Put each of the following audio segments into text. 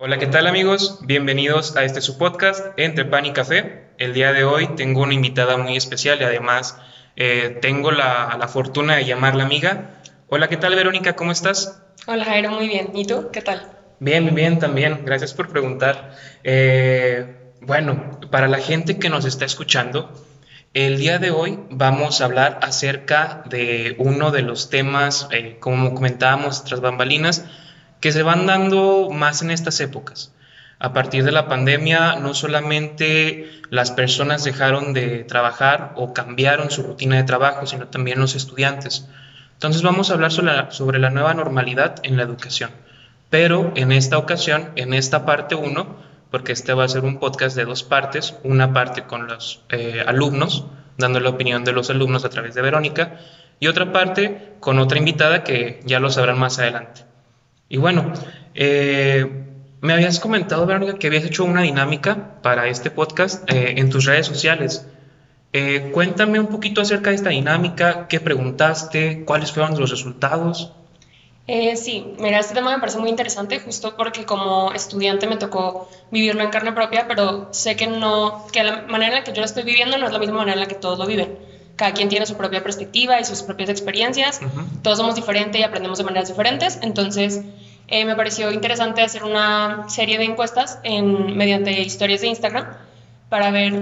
Hola, ¿qué tal amigos? Bienvenidos a este su podcast Entre Pan y Café. El día de hoy tengo una invitada muy especial y además eh, tengo la, la, fortuna de llamarla amiga. Hola, ¿qué tal Verónica? ¿Cómo estás? Hola Jairo, muy bien. ¿Y tú? ¿Qué tal? Bien, bien, también. Gracias por preguntar. Eh, bueno, para la gente que nos está escuchando, el día de hoy vamos a hablar acerca de uno de los temas, eh, como comentábamos tras bambalinas, que se van dando más en estas épocas. A partir de la pandemia, no solamente las personas dejaron de trabajar o cambiaron su rutina de trabajo, sino también los estudiantes. Entonces vamos a hablar sobre la, nueva normalidad en la educación. Pero en esta ocasión, en esta parte 1, porque este va a ser un podcast de dos partes, una parte con los eh, alumnos, dando la opinión de los alumnos a través de Verónica, y otra parte con otra invitada que ya lo sabrán más adelante. Y bueno, eh, me habías comentado, Verónica, que habías hecho una dinámica para este podcast eh, en tus redes sociales. Eh, cuéntame un poquito acerca de esta dinámica, qué preguntaste, cuáles fueron los resultados. Eh, sí, mira, este tema me parece muy interesante justo porque como estudiante me tocó vivirlo en carne propia, pero sé que no, que la manera en la que yo lo estoy viviendo no es la misma manera en la que todos lo viven. Cada quien tiene su propia perspectiva y sus propias experiencias, todos somos diferentes y aprendemos de maneras diferentes, entonces eh, me pareció interesante hacer una serie de encuestas en, mediante historias de Instagram para ver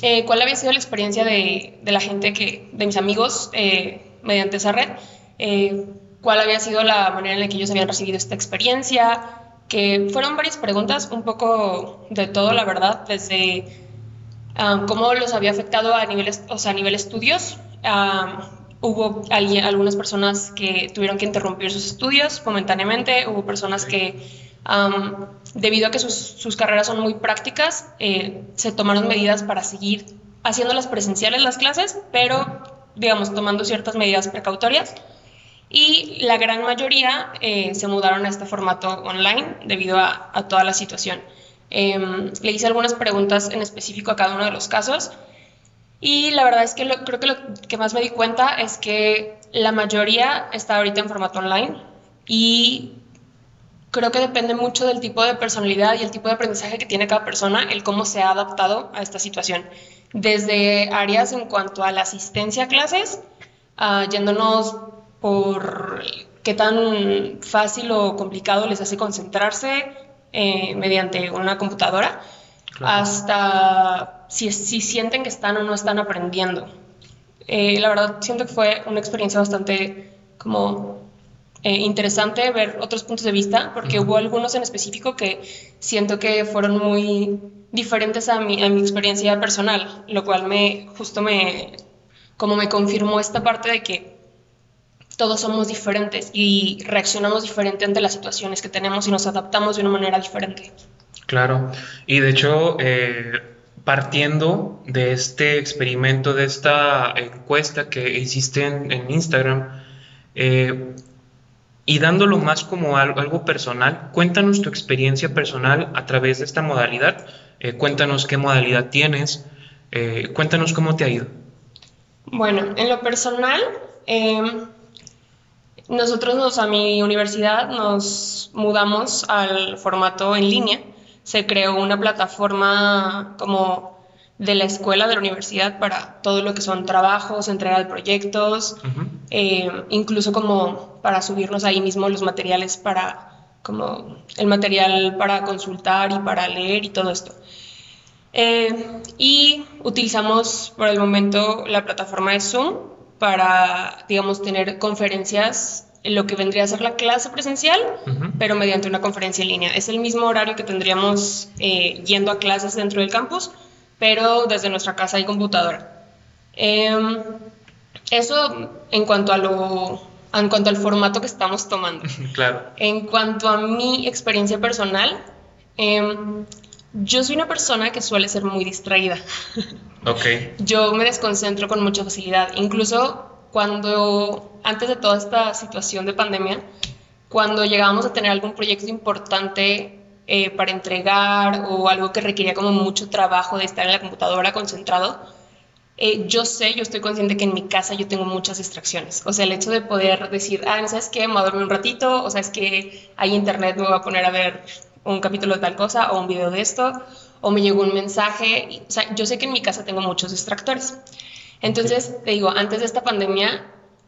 eh, cuál había sido la experiencia de, de, la gente que, de mis amigos eh, mediante esa red. Cuál había sido la manera en la que ellos habían recibido esta experiencia, que fueron varias preguntas, un poco de todo, la verdad, desde um, cómo los había afectado a nivel, o sea, a nivel estudios. Um, hubo alguien, algunas personas que tuvieron que interrumpir sus estudios momentáneamente, hubo personas que, um, debido a que sus, sus, carreras son muy prácticas, eh, se tomaron medidas para seguir haciendo las presenciales las clases, pero, digamos, tomando ciertas medidas precautorias y la gran mayoría eh, se mudaron a este formato online debido a, a toda la situación. Eh, le hice algunas preguntas en específico a cada uno de los casos y la verdad es que creo que lo que más me di cuenta es que la mayoría está ahorita en formato online y creo que depende mucho del tipo de personalidad y el tipo de aprendizaje que tiene cada persona, el cómo se ha adaptado a esta situación. Desde áreas en cuanto a la asistencia a clases, uh, yéndonos por qué tan fácil o complicado les hace concentrarse eh, mediante una computadora, hasta si, si, sienten que están o no están aprendiendo. Eh, la verdad, siento que fue una experiencia bastante como eh, interesante ver otros puntos de vista, porque hubo algunos en específico que siento que fueron muy diferentes a mi, a mi experiencia personal, lo cual me justo me, como me confirmó esta parte de que todos somos diferentes y reaccionamos diferente ante las situaciones que tenemos y nos adaptamos de una manera diferente. Claro, y de hecho, eh, partiendo de este experimento, de esta encuesta que hiciste en, Instagram, eh, y dándolo más como algo, algo, personal, cuéntanos tu experiencia personal a través de esta modalidad, eh, cuéntanos qué modalidad tienes, cuéntanos cómo te ha ido. Bueno, en lo personal, em, nosotros a mi universidad nos mudamos al formato en línea. Se creó una plataforma como de la escuela, de la universidad, para todo lo que son trabajos, entrega de proyectos, eh, incluso como para subirnos ahí mismo los materiales para, como el material para consultar y para leer y todo esto. Eh, y utilizamos por el momento la plataforma de Zoom para, digamos, tener conferencias en lo que vendría a ser la clase presencial, pero mediante una conferencia en línea. Es el mismo horario que tendríamos eh, yendo a clases dentro del campus, pero desde nuestra casa y computadora. Em, eso en cuanto a lo en cuanto al formato que estamos tomando. Claro. En cuanto a mi experiencia personal, em, yo soy una persona que suele ser muy distraída. Ok. Yo me desconcentro con mucha facilidad. Incluso cuando, antes de toda esta situación de pandemia, cuando llegábamos a tener algún proyecto importante eh, para entregar o algo que requería como mucho trabajo de estar en la computadora concentrado, eh, yo sé, yo estoy consciente que en mi casa yo tengo muchas distracciones. O sea, el hecho de poder decir, ah, ¿no sabes qué? Me voy a dormir un ratito, o sea, es que hay internet, me voy a poner a ver un capítulo de tal cosa o un video de esto, o me llegó un mensaje. o sea, yo sé que en mi casa tengo muchos distractores. Entonces, te digo, antes de esta pandemia,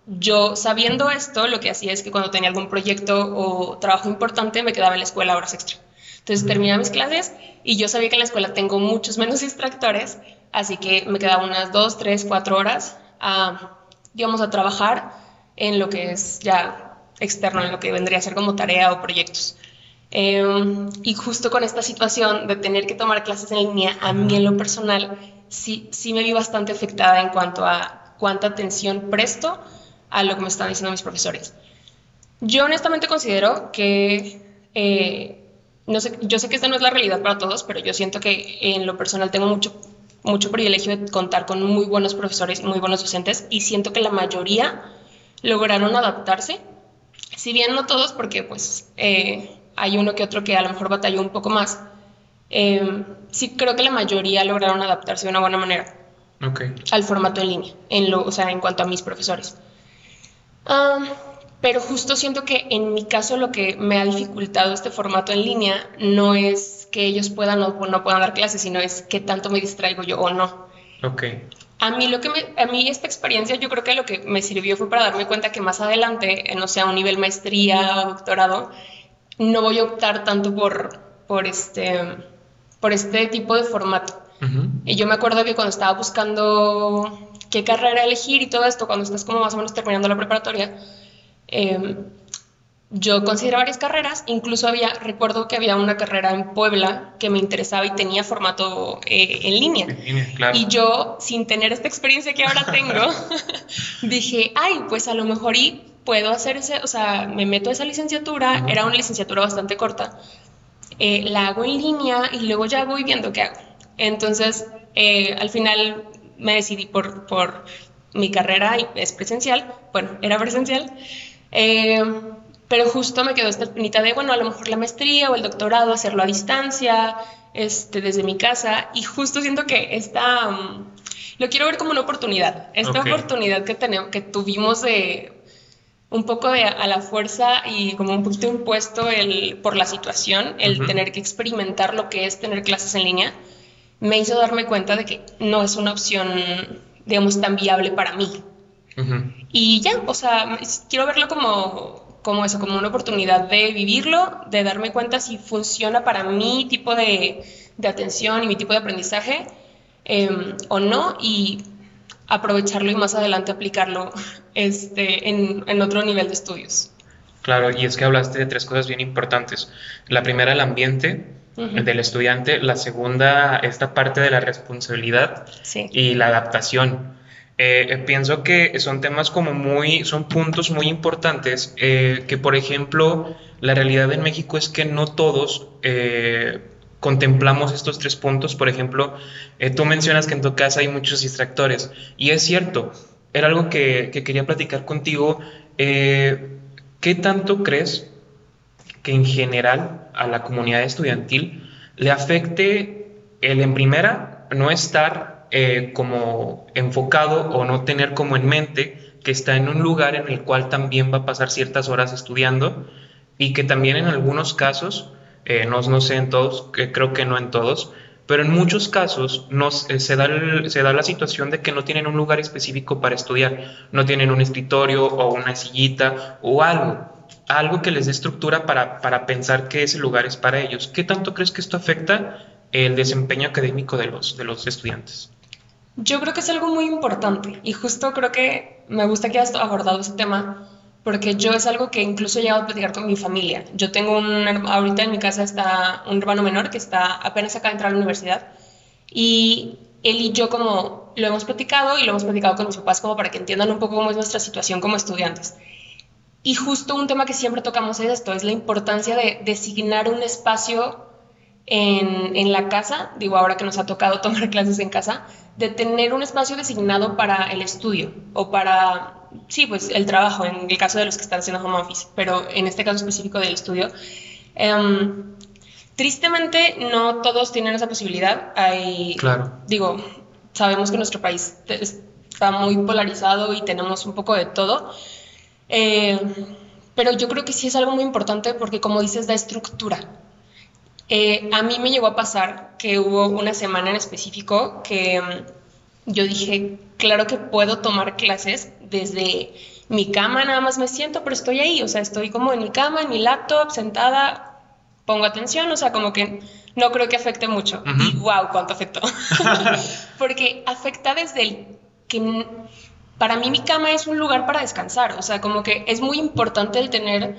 yo sabiendo esto, lo que hacía es que cuando tenía algún proyecto o trabajo importante, me quedaba en la escuela horas extra. Entonces terminaba mis clases y yo sabía que en la escuela tengo muchos menos distractores, así que me quedaba unas dos, tres, cuatro horas a, digamos, a trabajar en lo que es ya externo, en lo que vendría a ser como tarea o proyectos. Em, y justo con esta situación de tener que tomar clases en línea, a mí en lo personal sí, sí me vi bastante afectada en cuanto a cuánta atención presto a lo que me están diciendo mis profesores. Yo honestamente considero que, eh, no sé, yo sé que esta no es la realidad para todos, pero yo siento que en lo personal tengo mucho, mucho privilegio de contar con muy buenos profesores, muy buenos docentes, y siento que la mayoría lograron adaptarse, si bien no todos, porque pues eh, hay uno que otro que a lo mejor batalló un poco más, eh, sí creo que la mayoría lograron adaptarse de una buena manera al formato en línea, en lo, o sea, en cuanto a mis profesores. pero justo siento que en mi caso lo que me ha dificultado este formato en línea no es que ellos puedan o no puedan dar clases, sino es que tanto me distraigo yo o no. Ok. A mí, lo que a mí esta experiencia yo creo que lo que me sirvió fue para darme cuenta que más adelante, no sea un nivel maestría o doctorado, no voy a optar tanto por, por, este, por este tipo de formato. Y yo me acuerdo que cuando estaba buscando qué carrera elegir y todo esto, cuando estás como más o menos terminando la preparatoria, em, yo consideré varias carreras, incluso había, recuerdo que había una carrera en Puebla que me interesaba y tenía formato eh, en línea. Y yo, sin tener esta experiencia que ahora tengo, dije, ay, pues a lo mejor y puedo hacer ese, o sea, me meto a esa licenciatura, era una licenciatura bastante corta, eh, la hago en línea y luego ya voy viendo qué hago. Entonces, eh, al final me decidí por, por mi carrera, es presencial, bueno, era presencial, eh, pero justo me quedó esta espinita de, bueno, a lo mejor la maestría o el doctorado, hacerlo a distancia, este, desde mi casa, y justo siento que esta, mm, lo quiero ver como una oportunidad, esta oportunidad que, tenemos, que tuvimos de un poco de a la fuerza y como un poquito impuesto el, por la situación, el tener que experimentar lo que es tener clases en línea, me hizo darme cuenta de que no es una opción, digamos, tan viable para mí. Y ya, o sea, quiero verlo como, como eso, como una oportunidad de vivirlo, de darme cuenta si funciona para mi tipo de, de atención y mi tipo de aprendizaje em, o no, y aprovecharlo y más adelante aplicarlo este, en, en otro nivel de estudios. Claro, y es que hablaste de tres cosas bien importantes. La primera, el ambiente del estudiante. La segunda, esta parte de la responsabilidad y la adaptación. Eh, eh, pienso que son temas como muy, son puntos muy importantes, eh, que por ejemplo, la realidad en México es que no todos contemplamos estos tres puntos. Por ejemplo, tú mencionas que en tu casa hay muchos distractores, y es cierto, era algo que, que quería platicar contigo. ¿Qué tanto crees que en general a la comunidad estudiantil le afecte el en primera no estar eh, como enfocado o no tener como en mente que está en un lugar en el cual también va a pasar ciertas horas estudiando y que también en algunos casos, eh, no, no, sé en todos, que creo que no en todos, pero en muchos casos eh, se, da la situación de que no tienen un lugar específico para estudiar, no tienen un escritorio o una sillita o algo algo que les dé estructura para, pensar que ese lugar es para ellos. ¿Qué tanto crees que esto afecta el desempeño académico de los, estudiantes? Yo creo que es algo muy importante y justo creo que me gusta que hayas abordado ese tema porque yo es algo que incluso he llegado a platicar con mi familia. Yo tengo un, ahorita en mi casa está un hermano menor que está apenas acá de entrar a la universidad y él y yo como lo hemos platicado y lo hemos platicado con mis papás como para que entiendan un poco cómo es nuestra situación como estudiantes. Y justo un tema que siempre tocamos es esto, es la importancia de designar un espacio en, en, la casa, digo ahora que nos ha tocado tomar clases en casa, de tener un espacio designado para el estudio o para, sí, pues el trabajo, en el caso de los que están haciendo home office, pero en este caso específico del estudio. Em, tristemente no todos tienen esa posibilidad. Hay, claro. Digo, sabemos que nuestro país está muy polarizado y tenemos un poco de todo. Eh, pero yo creo que sí es algo muy importante porque, como dices, da estructura. Eh, a mí me llegó a pasar que hubo una semana en específico que mm, yo dije, claro que puedo tomar clases desde mi cama, nada más me siento, pero estoy ahí, o sea, estoy como en mi cama, en mi laptop, sentada, pongo atención, o sea, como que no creo que afecte mucho. Y wow, cuánto afectó. Porque afecta desde el que para mí mi cama es un lugar para descansar, o sea, como que es muy importante el tener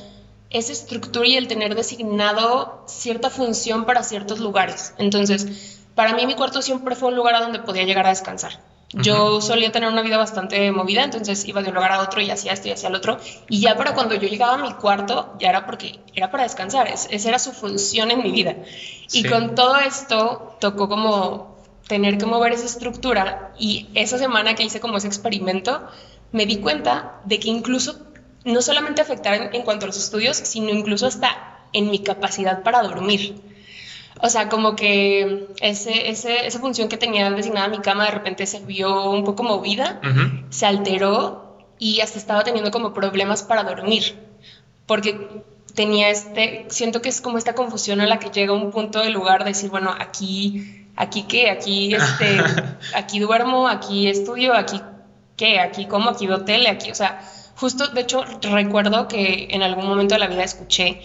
esa estructura y el tener designado cierta función para ciertos lugares. Entonces, para mí mi cuarto siempre fue un lugar a donde podía llegar a descansar. Yo solía tener una vida bastante movida, entonces iba de un lugar a otro y hacía esto y hacía el otro. Y ya para cuando yo llegaba a mi cuarto, ya era porque era para descansar, esa era su función en mi vida. Y con todo esto tocó como tener que mover esa estructura y esa semana que hice como ese experimento, me di cuenta de que incluso no solamente afectaba en, cuanto a los estudios, sino incluso hasta en mi capacidad para dormir. O sea, como que ese, esa función que tenía designada mi cama de repente se vio un poco movida, se alteró y hasta estaba teniendo como problemas para dormir. Porque tenía este, siento que es como esta confusión a la que llega un punto del lugar de decir, bueno, aquí, aquí qué, aquí, este, aquí duermo, aquí estudio, aquí qué, aquí como, aquí veo tele, aquí, o sea, Justo, de hecho, recuerdo que en algún momento de la vida escuché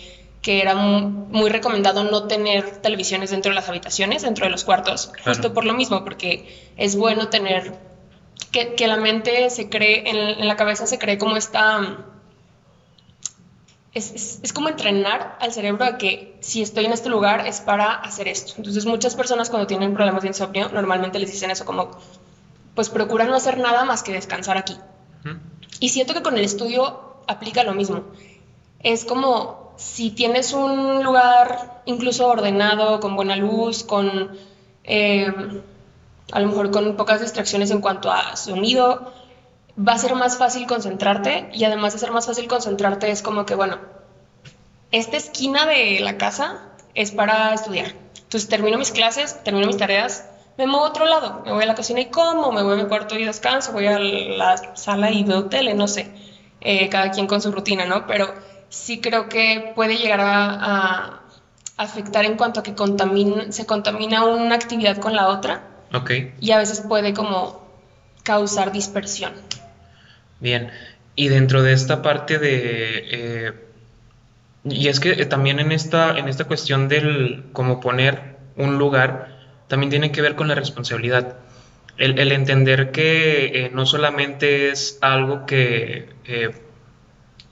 que era muy recomendado no tener televisiones dentro de las habitaciones, dentro de los cuartos, justo por lo mismo, porque es bueno tener que, que la mente se cree, en, la cabeza se cree como esta... Es, es, es, como entrenar al cerebro a que si estoy en este lugar es para hacer esto. Entonces muchas personas cuando tienen problemas de insomnio normalmente les dicen eso como, pues procura no hacer nada más que descansar aquí. Y siento que con el estudio aplica lo mismo. Es como si tienes un lugar incluso ordenado, con buena luz, con eh, a lo mejor con pocas distracciones en cuanto a sonido, va a ser más fácil concentrarte y además de ser más fácil concentrarte es como que, bueno, esta esquina de la casa es para estudiar. Entonces termino mis clases, termino mis tareas, me muevo a otro lado, me voy a la cocina y como, me voy a mi cuarto y descanso, voy a la sala y veo tele, no sé, eh, cada quien con su rutina, ¿no? Pero sí creo que puede llegar a, afectar en cuanto a que se contamina una actividad con la otra. Ok. Y a veces puede como causar dispersión. Bien, y dentro de esta parte de... Eh, y es que también en esta, en esta cuestión del como poner un lugar, también tiene que ver con la responsabilidad. El, entender que eh, no solamente es algo que eh,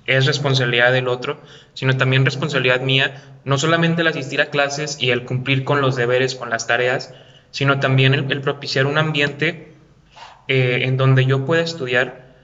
es responsabilidad del otro, sino también responsabilidad mía, no solamente el asistir a clases y el cumplir con los deberes, con las tareas, sino también el, propiciar un ambiente eh, en donde yo pueda estudiar.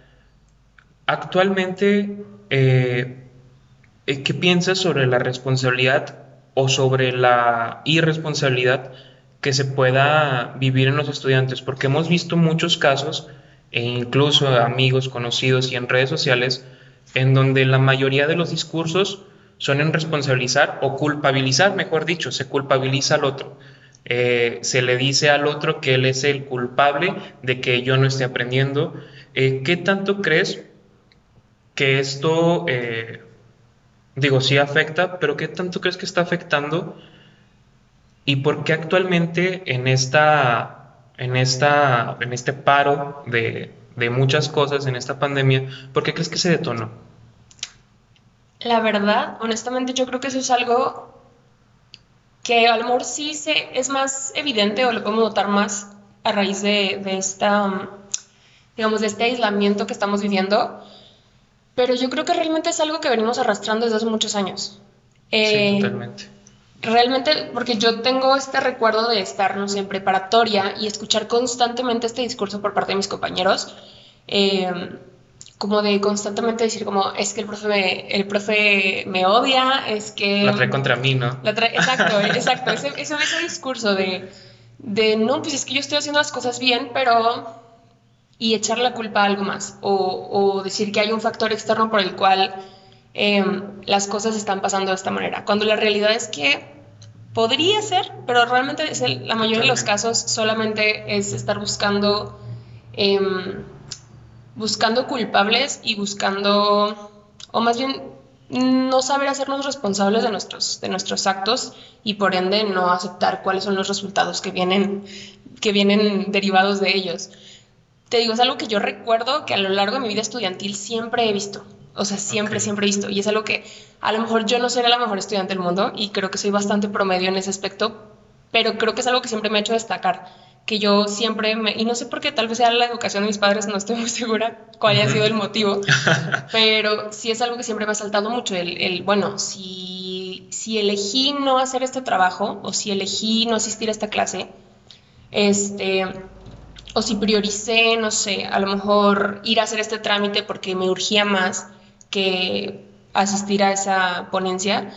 Actualmente, ¿qué piensas sobre la responsabilidad o sobre la irresponsabilidad que se pueda vivir en los estudiantes, porque hemos visto muchos casos, e incluso amigos conocidos y en redes sociales, en donde la mayoría de los discursos son en responsabilizar o culpabilizar, mejor dicho, se culpabiliza al otro. Eh, se le dice al otro que él es el culpable de que yo no esté aprendiendo. Eh, ¿Qué tanto crees que esto, eh, digo, sí afecta, pero qué tanto crees que está afectando ¿Y por qué actualmente en, esta, en, esta, en este paro de, muchas cosas, en esta pandemia, por qué crees que se detonó? La verdad, honestamente, yo creo que eso es algo que a lo mejor sí se, es más evidente o lo podemos notar más a raíz de, esta, digamos, de este aislamiento que estamos viviendo, pero yo creo que realmente es algo que venimos arrastrando desde hace muchos años. sí, eh, totalmente realmente, porque yo tengo este recuerdo de estar, no sé, en preparatoria y escuchar constantemente este discurso por parte de mis compañeros, em, como de constantemente decir como, es que el profe me, el profe me odia, es que... La trae contra mí, ¿no? exacto, exacto, ese, ese, discurso de, de, no, pues es que yo estoy haciendo las cosas bien, pero... y echar la culpa a algo más, o, o decir que hay un factor externo por el cual Em, las cosas están pasando de esta manera. Cuando la realidad es que podría ser, pero realmente es la mayoría de los casos solamente es estar buscando, em, buscando culpables y buscando, o más bien no saber hacernos responsables de nuestros, de nuestros actos y por ende no aceptar cuáles son los resultados que vienen, que vienen derivados de ellos. Te digo, es algo que yo recuerdo que a lo largo de mi vida estudiantil siempre he visto. O sea, siempre, siempre he visto. Y es algo que a lo mejor yo no seré la mejor estudiante del mundo y creo que soy bastante promedio en ese aspecto, pero creo que es algo que siempre me ha hecho destacar que yo siempre me, y no sé por qué, tal vez sea la educación de mis padres, no estoy muy segura cuál haya sido el motivo, pero sí es algo que siempre me ha saltado mucho, el, el, bueno, si, si elegí no hacer este trabajo o si elegí no asistir a esta clase, este, o si prioricé, no sé, a lo mejor ir a hacer este trámite porque me urgía más que asistir a esa ponencia,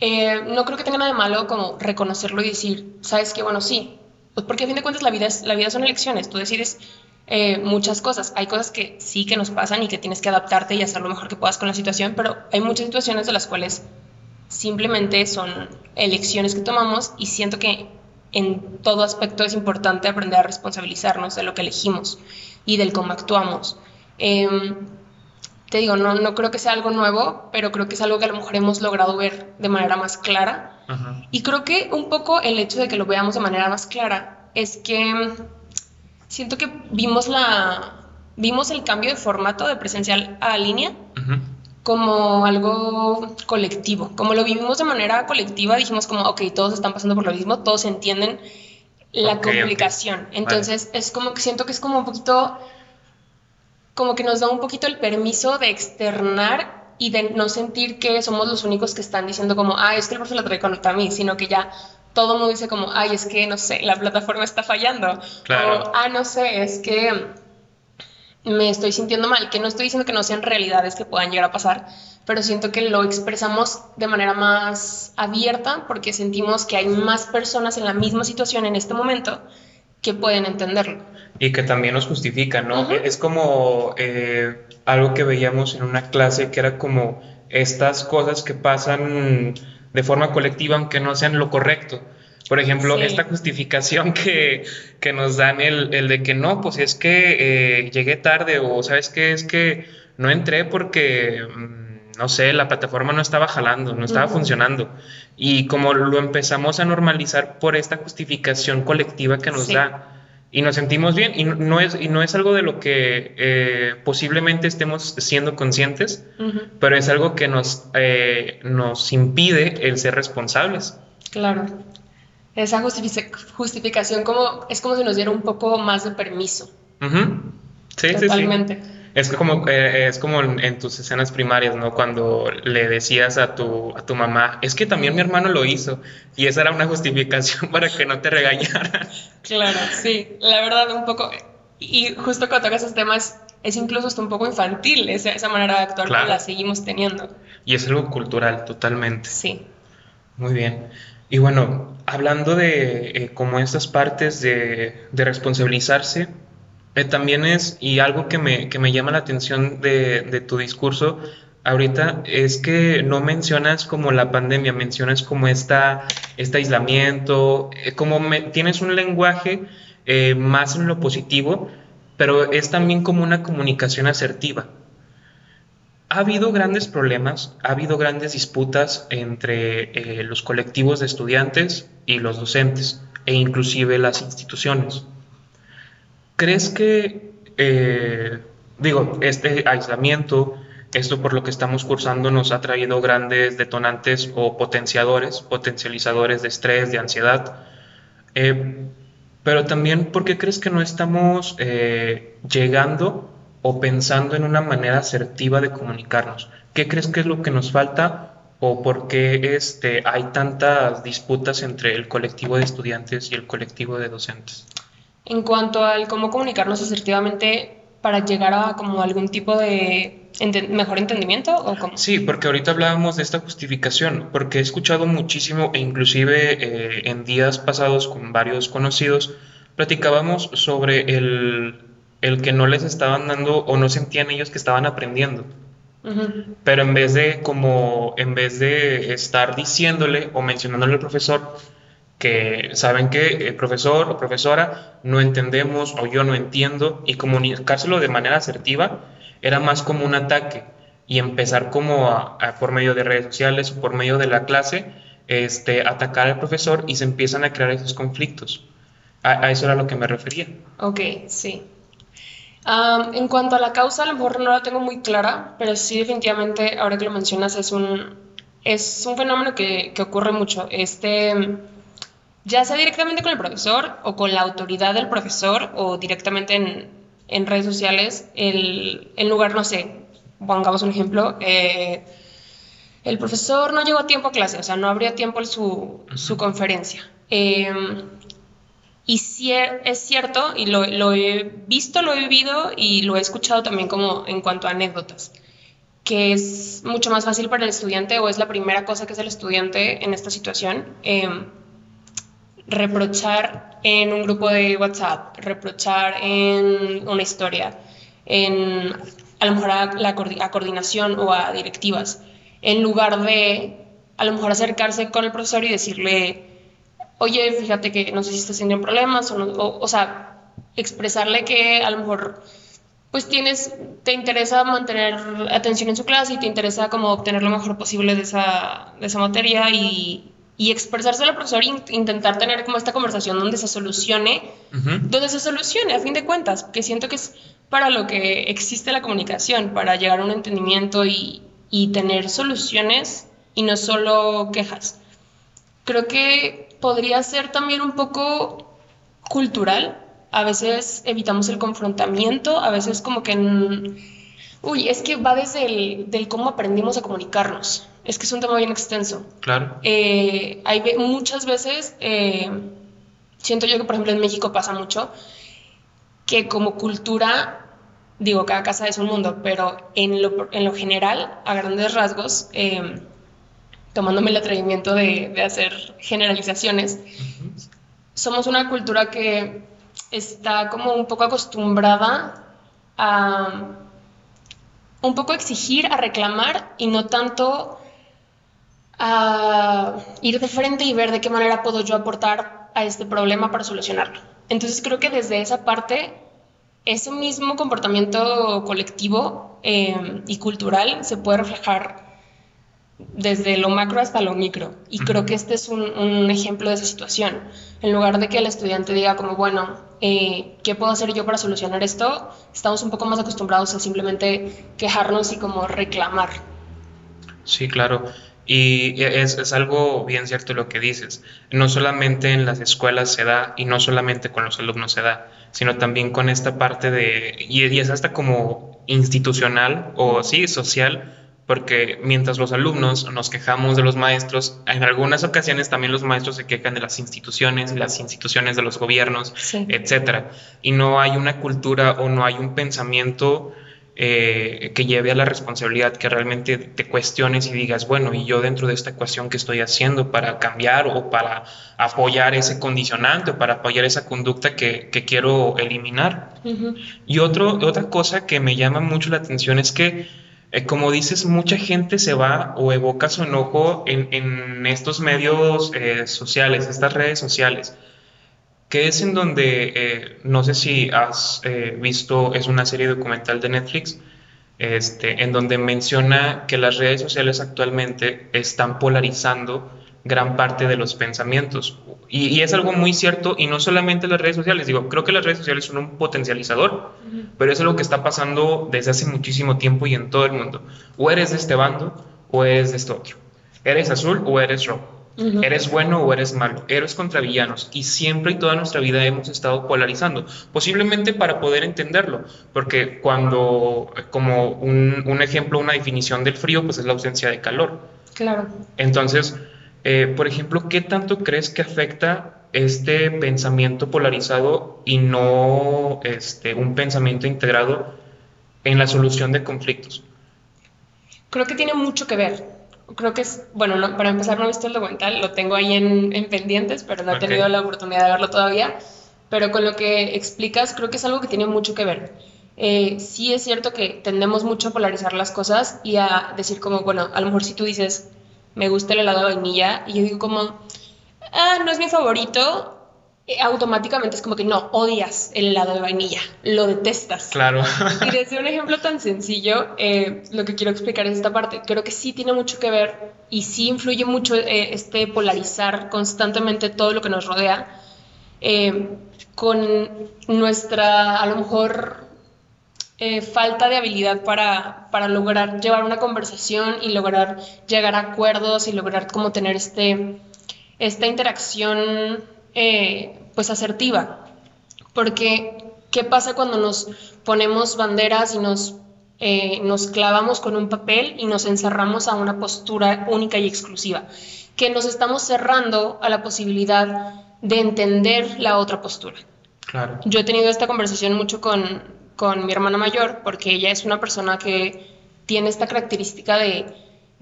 eh, no creo que tenga nada de malo como reconocerlo y decir, sabes que, bueno, sí, pues porque a fin de cuentas la vida, es, la vida son elecciones, tú decides eh, muchas cosas. Hay cosas que sí que nos pasan y que tienes que adaptarte y hacer lo mejor que puedas con la situación, pero hay muchas situaciones de las cuales simplemente son elecciones que tomamos y siento que en todo aspecto es importante aprender a responsabilizarnos de lo que elegimos y del cómo actuamos. Em, te digo, no, no creo que sea algo nuevo, pero creo que es algo que a lo mejor hemos logrado ver de manera más clara. Y creo que un poco el hecho de que lo veamos de manera más clara es que siento que vimos la vimos el cambio de formato de presencial a línea como algo colectivo. Como lo vivimos de manera colectiva, dijimos como, ok, todos están pasando por lo mismo, todos entienden la complicación. Entonces, es como que siento que es como un poquito, como que nos da un poquito el permiso de externar y de no sentir que somos los únicos que están diciendo como, ay, es que el profesor lo trae contra mí, sino que ya todo el mundo dice como, ay, es que, no sé, la plataforma está fallando. Claro. O, ah, no sé, es que me estoy sintiendo mal, que no estoy diciendo que no sean realidades que puedan llegar a pasar, pero siento que lo expresamos de manera más abierta porque sentimos que hay más personas en la misma situación en este momento que pueden entenderlo. Y que también nos justifican, ¿no? Es como eh, algo que veíamos en una clase que era como estas cosas que pasan de forma colectiva aunque no sean lo correcto. Por ejemplo, esta justificación que, que nos dan el, el, de que no, pues es que eh, llegué tarde o sabes qué, es que no entré porque, mm, no sé, la plataforma no estaba jalando, no estaba funcionando. Y como lo empezamos a normalizar por esta justificación colectiva que nos da, y nos sentimos bien y no es, y no es algo de lo que eh, posiblemente estemos siendo conscientes, pero es algo que nos, eh, nos impide el ser responsables. Claro. Esa justificación como, es como si nos diera un poco más de permiso. Sí, Totalmente. sí, sí. Es como, eh, es como en, tus escenas primarias, ¿no? Cuando le decías a tu, a tu mamá, es que también mi hermano lo hizo. Y esa era una justificación para que no te regañara. Claro, sí. La verdad, un poco. Y justo cuando tocas esos temas, es incluso hasta un poco infantil esa, esa manera de actuar que la seguimos teniendo. Y es algo cultural, totalmente. Sí. Muy bien. Y bueno, hablando de eh, como estas partes de, de responsabilizarse, eh, también es, y algo que me, que me llama la atención de, de, tu discurso ahorita, es que no mencionas como la pandemia, mencionas como esta, este aislamiento, eh, como tienes un lenguaje eh, más en lo positivo, pero es también como una comunicación asertiva. Ha habido grandes problemas, ha habido grandes disputas entre los colectivos de estudiantes y los docentes, e inclusive las instituciones. ¿Crees que, eh, digo, este aislamiento, esto por lo que estamos cursando nos ha traído grandes detonantes o potenciadores, potencializadores de estrés, de ansiedad? Eh, pero también, ¿por qué crees que no estamos eh, llegando o pensando en una manera asertiva de comunicarnos? ¿Qué crees que es lo que nos falta o por qué este, hay tantas disputas entre el colectivo de estudiantes y el colectivo de docentes? En cuanto al cómo comunicarnos asertivamente para llegar a como algún tipo de mejor entendimiento o cómo? Sí, porque ahorita hablábamos de esta justificación, porque he escuchado muchísimo e inclusive eh, en días pasados con varios conocidos platicábamos sobre el, el, que no les estaban dando o no sentían ellos que estaban aprendiendo. Pero en vez de como en vez de estar diciéndole o mencionándole al profesor, que saben que el profesor o profesora no entendemos o yo no entiendo y comunicárselo de manera asertiva era más como un ataque. y empezar como por medio de redes sociales o por medio de la clase, este, atacar al profesor y se empiezan a crear esos conflictos. A, eso era lo que me refería. Ok, sí. en cuanto a la causa, a lo mejor no la tengo muy clara, pero sí definitivamente, ahora que lo mencionas, es un, es un fenómeno que, que ocurre mucho. Este, ya sea directamente con el profesor o con la autoridad del profesor o directamente en, en redes sociales, el, en lugar, no sé, pongamos un ejemplo, eh, el profesor no llegó a tiempo a clase, o sea, no habría tiempo en su, su conferencia. Em, y si es cierto, y lo, lo, he visto, lo he vivido y lo he escuchado también como en cuanto a anécdotas, que es mucho más fácil para el estudiante o es la primera cosa que es el estudiante en esta situación. Em, reprochar en un grupo de WhatsApp, reprochar en una historia, en a lo mejor a, la, coordinación o a directivas, en lugar de a lo mejor acercarse con el profesor y decirle, oye, fíjate que no sé si estás teniendo problemas, o, o, o sea, expresarle que a lo mejor pues tienes, te interesa mantener atención en su clase y te interesa como obtener lo mejor posible de esa, de esa materia y, y expresarse al profesor e intentar tener como esta conversación donde se solucione, donde se solucione a fin de cuentas, que siento que es para lo que existe la comunicación, para llegar a un entendimiento y, y tener soluciones y no solo quejas. Creo que podría ser también un poco cultural. A veces evitamos el confrontamiento, a veces como que... Uy, es que va desde el del cómo aprendimos a comunicarnos es que es un tema bien extenso. Claro. Eh, hay muchas veces, eh, siento yo que por ejemplo en México pasa mucho, que como cultura, digo, cada casa es un mundo, pero en lo, en lo general, a grandes rasgos, eh, tomándome el atrevimiento de, de hacer generalizaciones, somos una cultura que está como un poco acostumbrada a un poco exigir, a reclamar y no tanto a ir de frente y ver de qué manera puedo yo aportar a este problema para solucionarlo. Entonces creo que desde esa parte, ese mismo comportamiento colectivo eh, y cultural se puede reflejar desde lo macro hasta lo micro. Y creo que este es un, ejemplo de esa situación. En lugar de que el estudiante diga como, bueno, eh, ¿qué puedo hacer yo para solucionar esto? Estamos un poco más acostumbrados a simplemente quejarnos y como reclamar. Sí, claro. Y es, es, algo bien cierto lo que dices. No solamente en las escuelas se da y no solamente con los alumnos se da, sino también con esta parte de, y, y es hasta como institucional o sí, social, porque mientras los alumnos nos quejamos de los maestros, en algunas ocasiones también los maestros se quejan de las instituciones, las instituciones de los gobiernos, etcétera. Y no hay una cultura o no hay un pensamiento eh, que lleve a la responsabilidad, que realmente te cuestiones y digas, bueno, y yo dentro de esta ecuación que estoy haciendo para cambiar o para apoyar ese condicionante o para apoyar esa conducta que, quiero eliminar. Y otro, otra cosa que me llama mucho la atención es que, como dices, mucha gente se va o evoca su enojo en, estos medios eh, sociales, estas redes sociales que es en donde, eh, no sé si has eh, visto, es una serie documental de Netflix, este, en donde menciona que las redes sociales actualmente están polarizando gran parte de los pensamientos. Y, es algo muy cierto, y no solamente las redes sociales, digo, creo que las redes sociales son un potencializador, pero es algo que está pasando desde hace muchísimo tiempo y en todo el mundo. O eres de este bando o eres de este otro. Eres azul o eres rojo. Eres bueno o eres malo, eres contra villanos y siempre y toda nuestra vida hemos estado polarizando, posiblemente para poder entenderlo, porque cuando, como un, ejemplo, una definición del frío, pues es la ausencia de calor. Claro. Entonces, eh, por ejemplo, ¿qué tanto crees que afecta este pensamiento polarizado y no este, un pensamiento integrado en la solución de conflictos? Creo que tiene mucho que ver creo que es, bueno, no, para empezar no he visto el documental, lo tengo ahí en, en pendientes, pero no he tenido la oportunidad de verlo todavía. Pero con lo que explicas, creo que es algo que tiene mucho que ver. Eh, sí es cierto que tendemos mucho a polarizar las cosas y a decir como, bueno, a lo mejor si tú dices, me gusta el helado de vainilla, y yo digo como, ah, no es mi favorito, eh, automáticamente es como que no, odias el helado de vainilla, lo detestas. Claro. y desde un ejemplo tan sencillo, eh, lo que quiero explicar es esta parte. Creo que sí tiene mucho que ver y sí influye mucho eh, este polarizar constantemente todo lo que nos rodea con nuestra, a lo mejor, falta de habilidad para, para lograr llevar una conversación y lograr llegar a acuerdos y lograr como tener este, esta interacción eh, pues asertiva. Porque, ¿qué pasa cuando nos ponemos banderas y nos, eh, nos clavamos con un papel y nos encerramos a una postura única y exclusiva? Que nos estamos cerrando a la posibilidad de entender la otra postura. Claro. Yo he tenido esta conversación mucho con, con mi hermana mayor porque ella es una persona que tiene esta característica de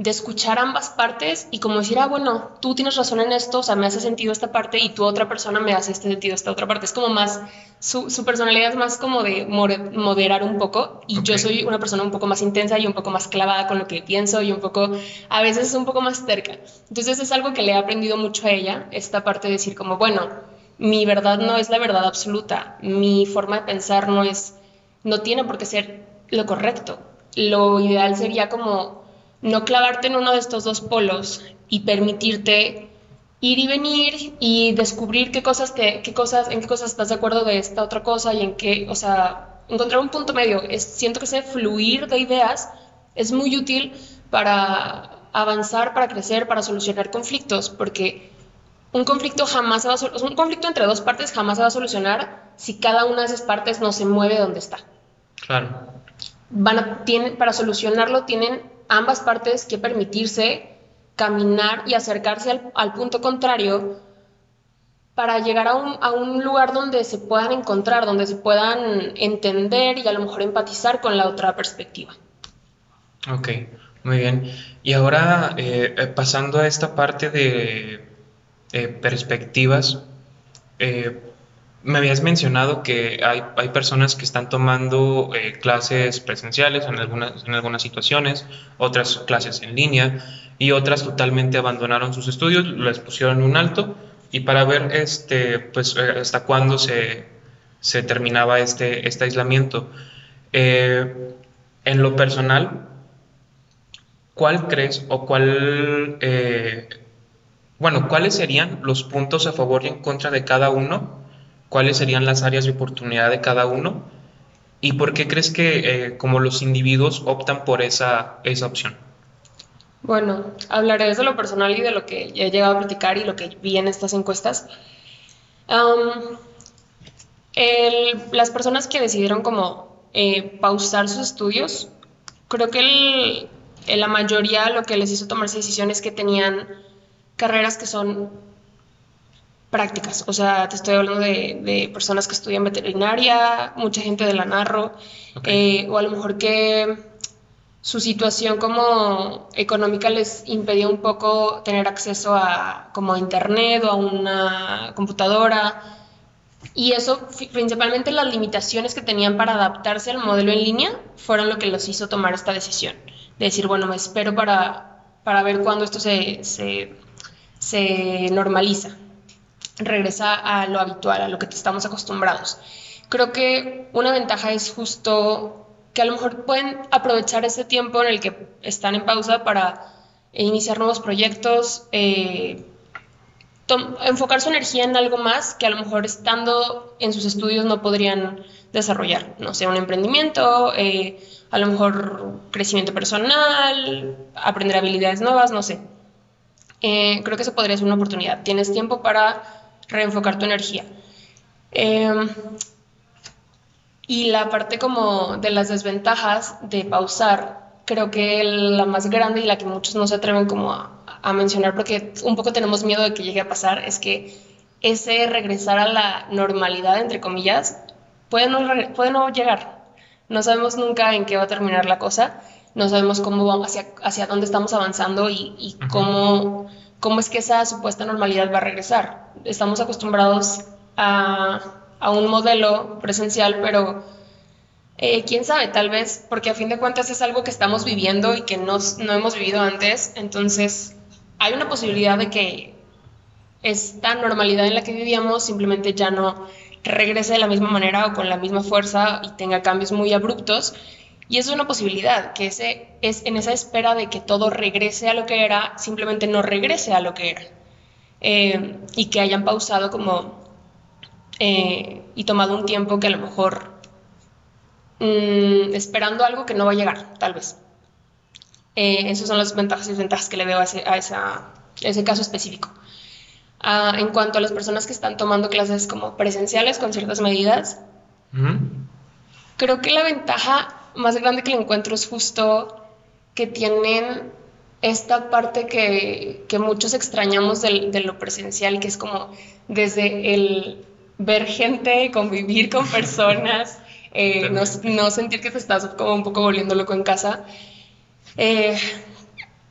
de escuchar ambas partes y como decir, ah, bueno, tú tienes razón en esto, o sea, me hace sentido esta parte y tu otra persona me hace este sentido esta otra parte. Es como más, su, personalidad es más como de moderar un poco y yo soy una persona un poco más intensa y un poco más clavada con lo que pienso y un poco, a veces un poco más cerca. Entonces es algo que le he aprendido mucho a ella, esta parte de decir como, bueno, mi verdad no es la verdad absoluta, mi forma de pensar no es, no tiene por qué ser lo correcto. Lo ideal sería como no clavarte en uno de estos dos polos y permitirte ir y venir y descubrir qué cosas, qué, cosas, en qué cosas estás de acuerdo de esta otra cosa y en qué, o sea, encontrar un punto medio. Es, siento que ese fluir de ideas es muy útil para avanzar, para crecer, para solucionar conflictos, porque un conflicto jamás se va un conflicto entre dos partes jamás se va a solucionar si cada una de esas partes no se mueve donde está. Claro. Van a, tienen, para solucionarlo tienen ambas partes que permitirse caminar y acercarse al, punto contrario para llegar a un, a un, lugar donde se puedan encontrar, donde se puedan entender y a lo mejor empatizar con la otra perspectiva. Ok, muy bien. Y ahora eh, eh, pasando a esta parte de eh, perspectivas, me habías mencionado que hay, hay personas que están tomando eh, clases presenciales en algunas, en algunas situaciones, otras clases en línea y otras totalmente abandonaron sus estudios, les pusieron un alto y para ver este, pues, eh, hasta cuándo se, se terminaba este, este aislamiento. Eh, en lo personal, ¿cuál crees o cuál, bueno, cuáles serían los puntos a favor y en contra de cada uno? Cuáles serían las áreas de oportunidad de cada uno y por qué crees que eh, como los individuos optan por esa, esa opción. Bueno, hablaré de lo personal y de lo que he llegado a platicar y lo que vi en estas encuestas. las personas que decidieron como eh, pausar sus estudios, creo que la mayoría lo que les hizo tomar esa decisión es que tenían carreras que son prácticas. O sea, te estoy hablando de, personas que estudian veterinaria, mucha gente de la Narro, eh, o a lo mejor que su situación como económica les impedía un poco tener acceso a como a internet o a una computadora. Y eso, principalmente las limitaciones que tenían para adaptarse al modelo en línea, fueron lo que los hizo tomar esta decisión. De decir, bueno, me espero para, para ver cuándo esto se, se, se normaliza regresa a lo habitual, a lo que estamos acostumbrados. Creo que una ventaja es justo que a lo mejor pueden aprovechar ese tiempo en el que están en pausa para iniciar nuevos proyectos, eh, enfocar su energía en algo más que a lo mejor estando en sus estudios no podrían desarrollar, no sé, un emprendimiento, eh, a lo mejor crecimiento personal, aprender habilidades nuevas, no sé. Eh, creo que eso podría ser una oportunidad. Tienes tiempo para reenfocar tu energía. Em, y la parte como de las desventajas de pausar, creo que la más grande y la que muchos no se atreven como a, mencionar porque un poco tenemos miedo de que llegue a pasar es que ese regresar a la normalidad, entre comillas, puede no, puede no llegar. No sabemos nunca en qué va a terminar la cosa, no sabemos cómo vamos hacia, hacia dónde estamos avanzando y, y cómo ¿cómo es que esa supuesta normalidad va a regresar? Estamos acostumbrados a, un modelo presencial, pero eh, quién sabe, tal vez, porque a fin de cuentas es algo que estamos viviendo y que no, no hemos vivido antes, entonces hay una posibilidad de que esta normalidad en la que vivíamos simplemente ya no regrese de la misma manera o con la misma fuerza y tenga cambios muy abruptos. Y es una posibilidad, que ese es en esa espera de que todo regrese a lo que era, simplemente no regrese a lo que era. Eh, y que hayan pausado como eh, y tomado un tiempo que a lo mejor mm, esperando algo que no va a llegar, tal vez. Eh, esas son las ventajas y desventajas que le veo a ese, a ese caso específico. Ah, en cuanto a las personas que están tomando clases como presenciales con ciertas medidas, creo que la ventaja más grande que le encuentro es justo que tienen esta parte que, que muchos extrañamos de, de, lo presencial, que es como desde el ver gente, convivir con personas, eh, no, no, sentir que te estás como un poco volviendo loco en casa. Eh,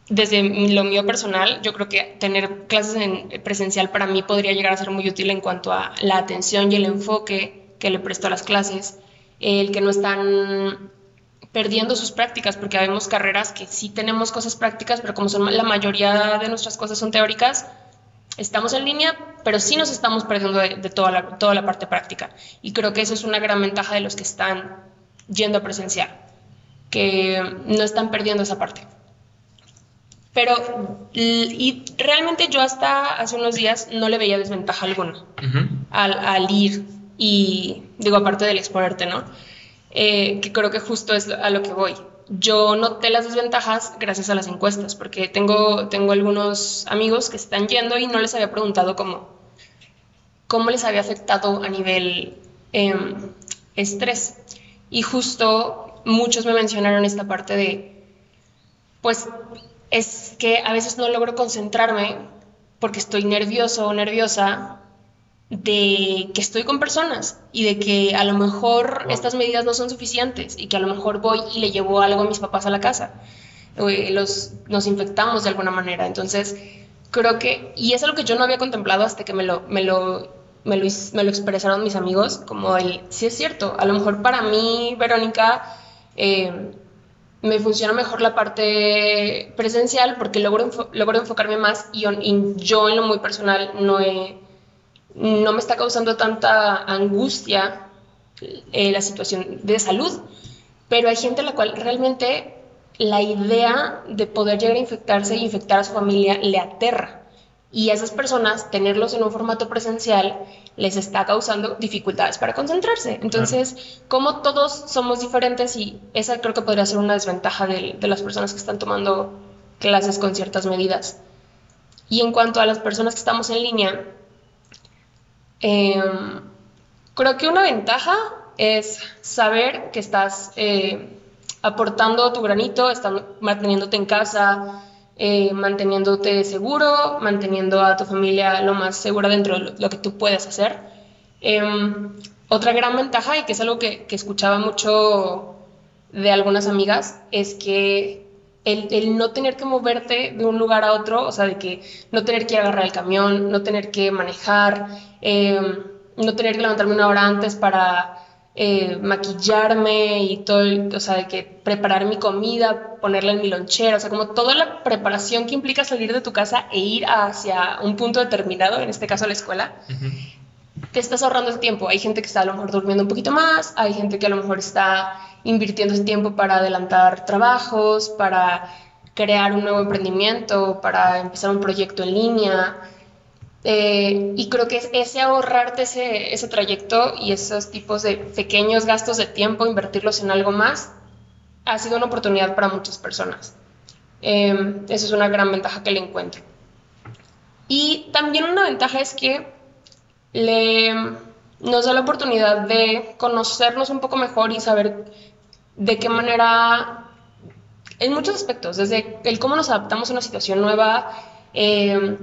desde lo mío personal, yo creo que tener clases en presencial para mí podría llegar a ser muy útil en cuanto a la atención y el enfoque que le presto a las clases, el que no están perdiendo sus prácticas, porque vemos carreras que sí tenemos cosas prácticas, pero como son la mayoría de nuestras cosas son teóricas, estamos en línea, pero sí nos estamos perdiendo de, de toda, la, toda la parte práctica. Y creo que eso es una gran ventaja de los que están yendo a presencial, que no están perdiendo esa parte. Pero, y realmente yo hasta hace unos días no le veía desventaja alguna al, ir y, digo, aparte del exponerte, ¿no? Eh, que creo que justo es a lo que voy. Yo noté las desventajas gracias a las encuestas, porque tengo, tengo algunos amigos que están yendo y no les había preguntado cómo, cómo les había afectado a nivel em, estrés. Y justo muchos me mencionaron esta parte de, pues es que a veces no logro concentrarme porque estoy nervioso o nerviosa de que estoy con personas y de que a lo mejor estas medidas no son suficientes y que a lo mejor voy y le llevo algo a mis papás a la casa. Los, nos infectamos de alguna manera. Entonces, creo que, y es algo que yo no había contemplado hasta que me lo, me lo, me lo, me lo expresaron mis amigos, como el, sí es cierto, a lo mejor para mí, Verónica, eh, me funciona mejor la parte presencial porque logro, logro enfocarme más y, yo en lo muy personal no, no me está causando tanta angustia eh, la situación de salud, pero hay gente a la cual realmente la idea de poder llegar a infectarse e infectar a su familia le aterra. Y a esas personas, tenerlos en un formato presencial, les está causando dificultades para concentrarse. Entonces, como todos somos diferentes y esa creo que podría ser una desventaja de, las personas que están tomando clases con ciertas medidas. Y en cuanto a las personas que estamos en línea, em, creo que una ventaja es saber que estás eh, aportando tu granito, estás manteniéndote en casa, eh, manteniéndote seguro, manteniendo a tu familia lo más segura dentro de lo, que tú puedes hacer. Em, otra gran ventaja, y que es algo que, escuchaba mucho de algunas amigas, es que el, no tener que moverte de un lugar a otro, o sea, de que no tener que agarrar el camión, no tener que manejar, em, no tener que levantarme una hora antes para eh, maquillarme y todo, o sea, de que preparar mi comida, ponerla en mi lonchera, o sea, como toda la preparación que implica salir de tu casa e ir hacia un punto determinado, en este caso la escuela, te estás ahorrando el tiempo. Hay gente que está a lo mejor durmiendo un poquito más, hay gente que a lo mejor está invirtiendo ese tiempo para adelantar trabajos, para crear un nuevo emprendimiento, para empezar un proyecto en línea. Eh, y creo que ese ahorrarte ese, ese trayecto y esos tipos de pequeños gastos de tiempo, invertirlos en algo más, ha sido una oportunidad para muchas personas. Eh, esa es una gran ventaja que le encuentro. Y también una ventaja es que le, nos da la oportunidad de conocernos un poco mejor y saber de qué manera, en muchos aspectos, desde el cómo nos adaptamos a una situación nueva, eh,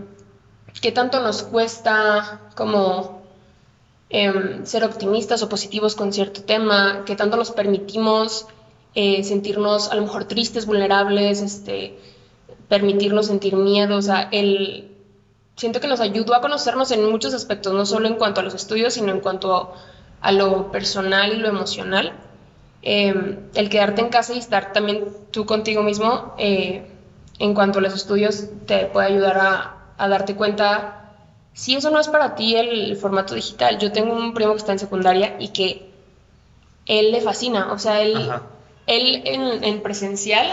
qué tanto nos cuesta como em, ser optimistas o positivos con cierto tema, qué tanto nos permitimos eh, sentirnos a lo mejor tristes, vulnerables, este, permitirnos sentir miedo, o sea, el, siento que nos ayudó a conocernos en muchos aspectos, no solo en cuanto a los estudios, sino en cuanto a, lo personal y lo emocional. Em, el quedarte en casa y estar también tú contigo mismo eh, en cuanto a los estudios te puede ayudar a, a darte cuenta si eso no es para ti el formato digital, yo tengo un primo que está en secundaria y que él le fascina, o sea, él, él en, presencial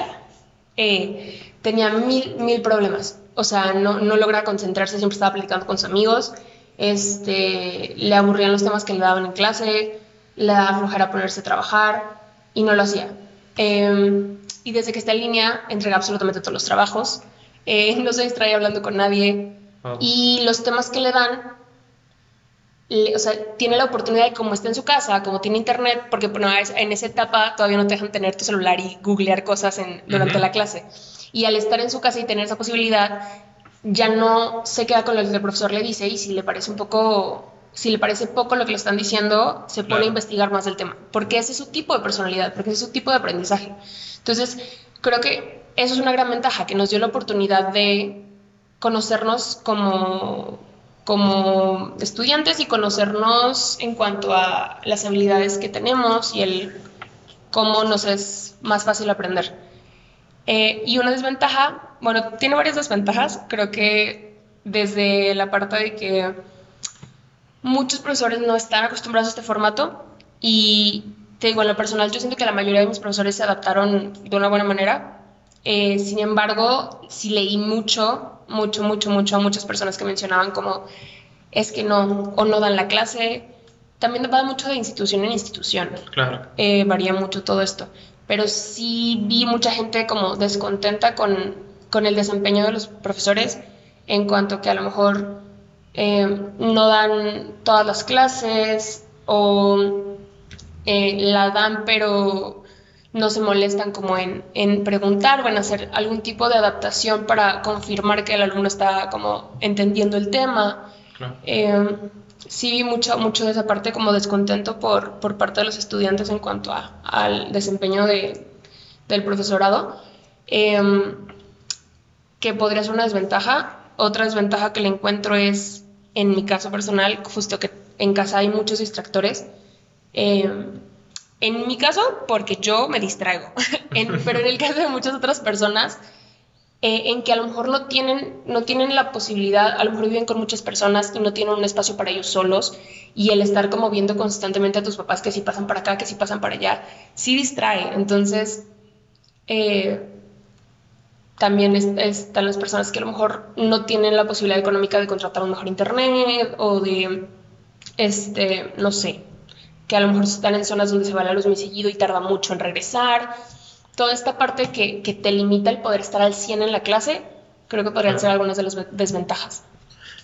eh, tenía mil, mil problemas, o sea, no, no logra concentrarse, siempre estaba platicando con sus amigos, este, le aburrían los temas que le daban en clase, le daba flojera ponerse a trabajar y no lo hacía. Em, y desde que está en línea, entrega absolutamente todos los trabajos, eh, no se distrae hablando con nadie. Y los temas que le dan, o sea, tiene la oportunidad de, como está en su casa, como tiene internet, porque bueno, en esa etapa todavía no te dejan tener tu celular y googlear cosas en, durante la clase. Y al estar en su casa y tener esa posibilidad, ya no se queda con lo que el profesor le dice y si le parece un poco si le parece poco lo que le están diciendo, se pone a investigar más del tema, porque ese es su tipo de personalidad, porque ese es su tipo de aprendizaje. Entonces, creo que eso es una gran ventaja, que nos dio la oportunidad de conocernos como, como estudiantes y conocernos en cuanto a las habilidades que tenemos y el cómo nos es más fácil aprender. Eh, y una desventaja, bueno, tiene varias desventajas, creo que desde la parte de que muchos profesores no están acostumbrados a este formato y te digo, en lo personal yo siento que la mayoría de mis profesores se adaptaron de una buena manera, eh, sin embargo, sí leí mucho, mucho, mucho, mucho a muchas personas que mencionaban como es que no, o no dan la clase. También va mucho de institución en institución. Claro. Eh, varía mucho todo esto. Pero sí vi mucha gente como descontenta con, con el desempeño de los profesores en cuanto que a lo mejor eh, no dan todas las clases o la dan pero no se molestan como en, en, preguntar o en hacer algún tipo de adaptación para confirmar que el alumno está como entendiendo el tema. Eh, sí vi mucho, mucho de esa parte como descontento por, por parte de los estudiantes en cuanto a, al desempeño de, del profesorado, que podría ser una desventaja. Otra desventaja que le encuentro es, en mi caso personal, justo que en casa hay muchos distractores. Eh, en mi caso, porque yo me distraigo, pero en el caso de muchas otras personas, eh, en que a lo mejor no tienen, no tienen la posibilidad, a lo mejor viven con muchas personas y no tienen un espacio para ellos solos, y el estar como viendo constantemente a tus papás que si pasan para acá, que si pasan para allá, sí distrae. Entonces, eh, también están las personas que a lo mejor no tienen la posibilidad económica de contratar un mejor internet o de, este, no sé, que a lo mejor están en zonas donde se va la luz muy seguido y tarda mucho en regresar. Toda esta parte que, que te limita el poder estar al 100 en la clase, creo que podrían ser algunas de las desventajas.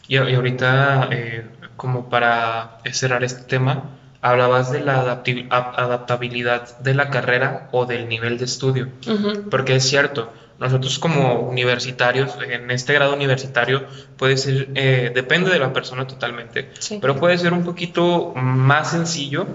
Y, ahorita, eh, como para cerrar este tema, hablabas de la adaptabilidad de la carrera o del nivel de estudio, porque es cierto, nosotros como universitarios, en este grado universitario, puede ser, eh, depende de la persona totalmente, pero puede ser un poquito más sencillo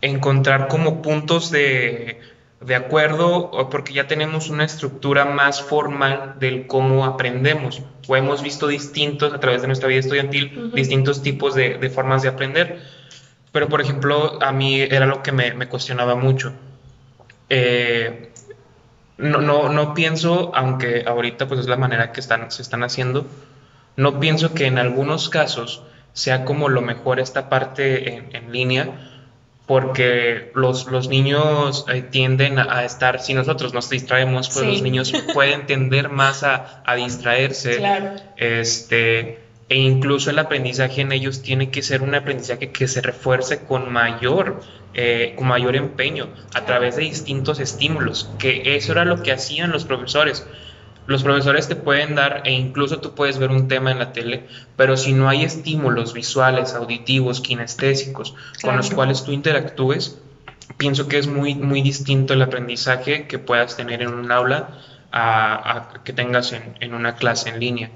encontrar como puntos de, de acuerdo, porque ya tenemos una estructura más formal del cómo aprendemos, o hemos visto distintos a través de nuestra vida estudiantil, distintos tipos de, de, formas de aprender. Pero, por ejemplo, a mí era lo que me, me cuestionaba mucho. Eh, no, no, no pienso, aunque ahorita pues es la manera que están, se están haciendo, no pienso que en algunos casos sea como lo mejor esta parte en, línea, porque los, los niños eh, tienden a, estar, si nosotros nos distraemos, pues los niños pueden tender más a, a distraerse. Claro. Este, e incluso el aprendizaje en ellos tiene que ser un aprendizaje que se refuerce con mayor, eh, con mayor empeño a través de distintos estímulos, que eso era lo que hacían los profesores. Los profesores te pueden dar, e incluso tú puedes ver un tema en la tele, pero si no hay estímulos visuales, auditivos, kinestésicos, con los cuales tú interactúes, pienso que es muy, muy distinto el aprendizaje que puedas tener en un aula a, que tengas en, en una clase en línea.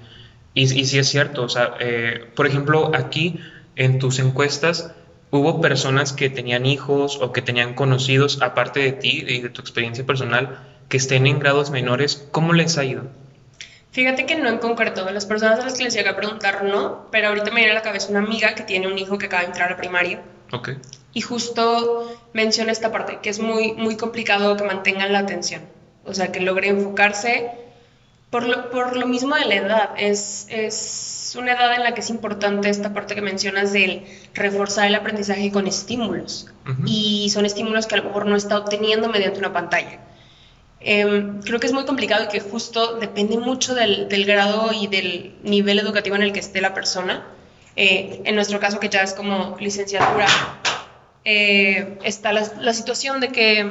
Y, y sí es cierto, o sea, eh, por ejemplo, aquí en tus encuestas hubo personas que tenían hijos o que tenían conocidos, aparte de ti y de tu experiencia personal, que estén en grados menores, ¿cómo les ha ido? Fíjate que no en concreto, las personas a las que les llega a preguntar no, pero ahorita me viene a la cabeza una amiga que tiene un hijo que acaba de entrar a primaria. Ok. Y justo menciona esta parte, que es muy, muy complicado que mantengan la atención, o sea, que logre enfocarse Por lo, por lo mismo de la edad, es, es una edad en la que es importante esta parte que mencionas del reforzar el aprendizaje con estímulos. Y son estímulos que a lo mejor no está obteniendo mediante una pantalla. Em, creo que es muy complicado y que justo depende mucho del, del, grado y del nivel educativo en el que esté la persona. Eh, en nuestro caso, que ya es como licenciatura, eh, está la, la, situación de que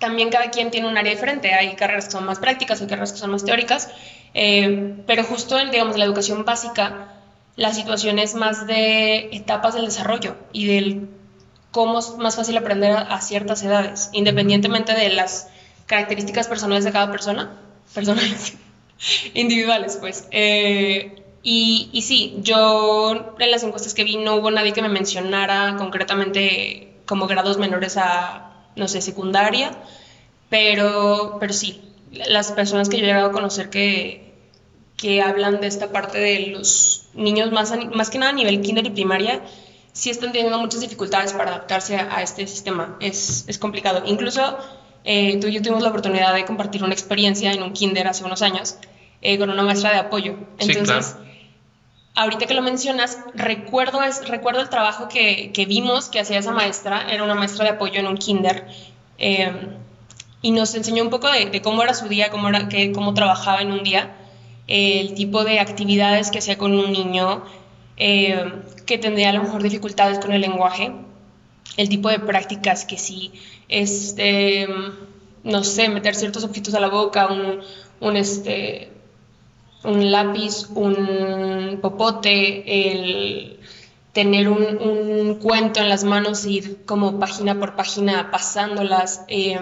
también cada quien tiene un área diferente. Hay carreras que son más prácticas, hay carreras que son más teóricas, eh, pero justo en, digamos, la educación básica, la situación es más de etapas del desarrollo y del cómo es más fácil aprender a, ciertas edades, independientemente de las características personales de cada persona, personales, individuales, pues. Eh, y, y, sí, yo en las encuestas que vi no hubo nadie que me mencionara concretamente como grados menores a no sé, secundaria, pero, pero sí, las personas que yo he llegado a conocer que, que hablan de esta parte de los niños más, más que nada a nivel kinder y primaria, sí están teniendo muchas dificultades para adaptarse a, este sistema. Es, es complicado. Incluso eh, tú y yo tuvimos la oportunidad de compartir una experiencia en un kinder hace unos años eh, con una maestra de apoyo. Entonces, ahorita que lo mencionas, recuerdo, recuerdo el trabajo que, que, vimos que hacía esa maestra, era una maestra de apoyo en un kinder, eh, y nos enseñó un poco de, cómo era su día, cómo, era, que, cómo trabajaba en un día, el tipo de actividades que hacía con un niño eh, que tendría a lo mejor dificultades con el lenguaje, el tipo de prácticas que sí, este, no sé, meter ciertos objetos a la boca, un, un este, un lápiz, un popote, el tener un, cuento en las manos, ir como página por página pasándolas. Eh,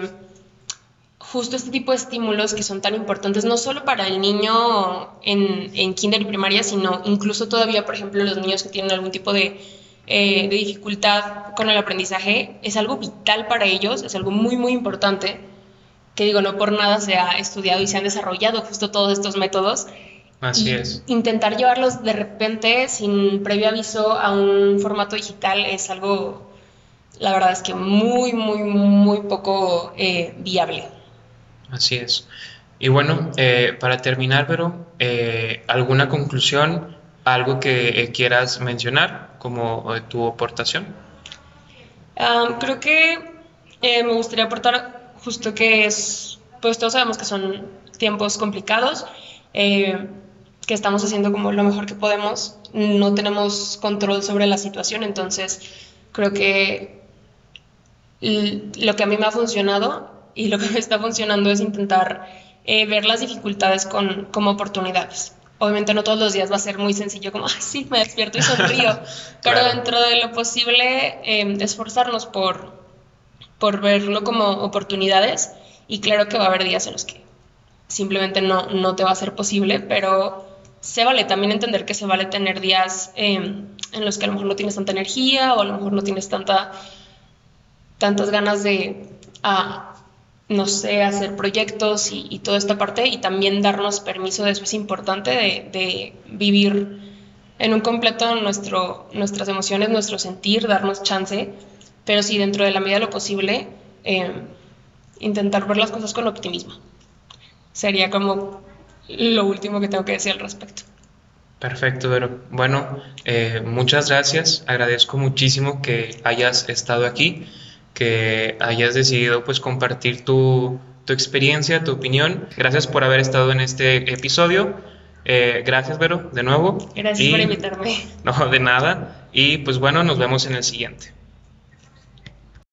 justo este tipo de estímulos que son tan importantes, no solo para el niño en, en, kinder y primaria, sino incluso todavía, por ejemplo, los niños que tienen algún tipo de, eh, de dificultad con el aprendizaje, es algo vital para ellos, es algo muy, muy importante que digo, no por nada se ha estudiado y se han desarrollado justo todos estos métodos Así es. Intentar llevarlos de repente sin previo aviso a un formato digital es algo, la verdad es que muy, muy, muy poco eh, viable. Así es. Y bueno, eh, para terminar, Vero, eh, ¿alguna conclusión, algo que quieras mencionar como tu aportación? creo que me gustaría aportar justo que es, pues todos sabemos que son tiempos complicados que estamos haciendo como lo mejor que podemos, no tenemos control sobre la situación, entonces creo que lo que a mí me ha funcionado y lo que me está funcionando es intentar eh, ver las dificultades con, como oportunidades. Obviamente no todos los días va a ser muy sencillo como, ay, sí, me despierto y sonrío, pero dentro de lo posible eh, esforzarnos por, por verlo como oportunidades y claro que va a haber días en los que simplemente no, no te va a ser posible, pero se vale también entender que se vale tener días em, en los que a lo mejor no tienes tanta energía o a lo mejor no tienes tanta, tantas ganas de, no sé, hacer proyectos y, toda esta parte y también darnos permiso de eso es importante, de, vivir en un completo nuestro, nuestras emociones, nuestro sentir, darnos chance, pero sí dentro de la medida de lo posible em, intentar ver las cosas con optimismo. Sería como lo último que tengo que decir al respecto. Perfecto, pero bueno, eh, muchas gracias. Agradezco muchísimo que hayas estado aquí, que hayas decidido pues compartir tu, tu experiencia, tu opinión. Gracias por haber estado en este episodio. Eh, gracias, Vero, de nuevo. Gracias por invitarme. No, de nada. Y pues bueno, nos vemos en el siguiente.